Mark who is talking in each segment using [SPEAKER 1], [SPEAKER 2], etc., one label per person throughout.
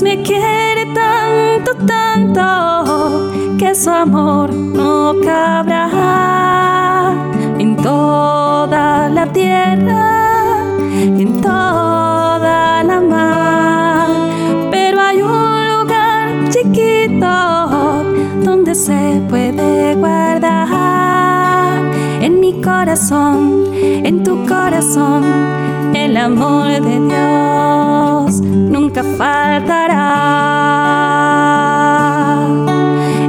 [SPEAKER 1] Me quiere tanto, tanto, que su amor no cabrá en toda la tierra, en mi corazón, en tu corazón, el amor de Dios nunca faltará.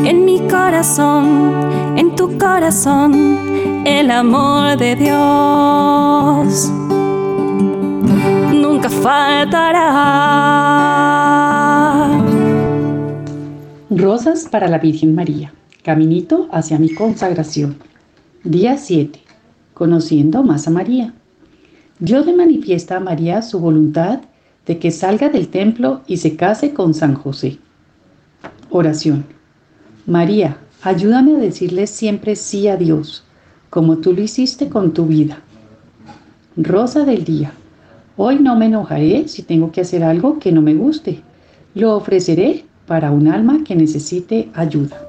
[SPEAKER 1] En mi corazón, en tu corazón, el amor de Dios nunca faltará.
[SPEAKER 2] Rosas para la Virgen María. Caminito hacia mi consagración. Día 7. Conociendo más a María. Dios le manifiesta a María su voluntad de que salga del templo y se case con San José. Oración. María, ayúdame a decirle siempre sí a Dios, como tú lo hiciste con tu vida. Rosa del día. Hoy no me enojaré si tengo que hacer algo que no me guste. Lo ofreceré para un alma que necesite ayuda.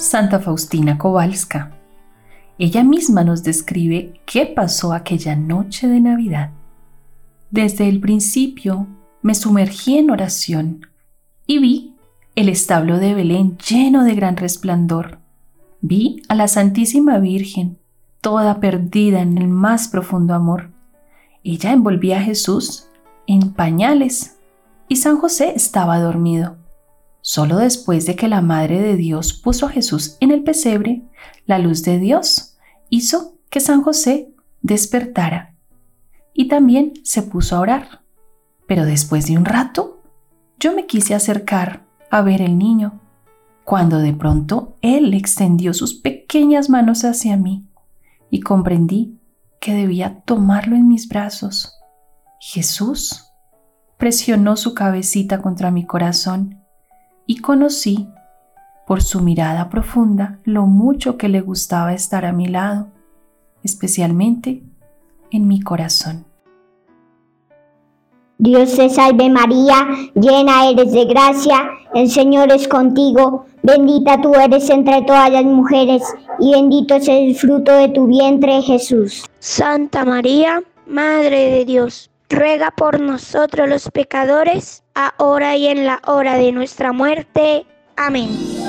[SPEAKER 3] Santa Faustina Kowalska. Ella misma nos describe qué pasó aquella noche de Navidad. Desde el principio me sumergí en oración y vi el establo de Belén lleno de gran resplandor. Vi a la Santísima Virgen, toda perdida en el más profundo amor. Ella envolvía a Jesús en pañales y San José estaba dormido. Solo después de que la Madre de Dios puso a Jesús en el pesebre, la luz de Dios hizo que San José despertara y también se puso a orar. Pero después de un rato, yo me quise acercar a ver el niño, cuando de pronto él extendió sus pequeñas manos hacia mí y comprendí que debía tomarlo en mis brazos. Jesús presionó su cabecita contra mi corazón y conocí por su mirada profunda lo mucho que le gustaba estar a mi lado, especialmente en mi corazón.
[SPEAKER 4] Dios te salve María, llena eres de gracia, el Señor es contigo, bendita tú eres entre todas las mujeres y bendito es el fruto de tu vientre Jesús.
[SPEAKER 5] Santa María, Madre de Dios, ruega por nosotros los pecadores, ahora y en la hora de nuestra muerte. Amén.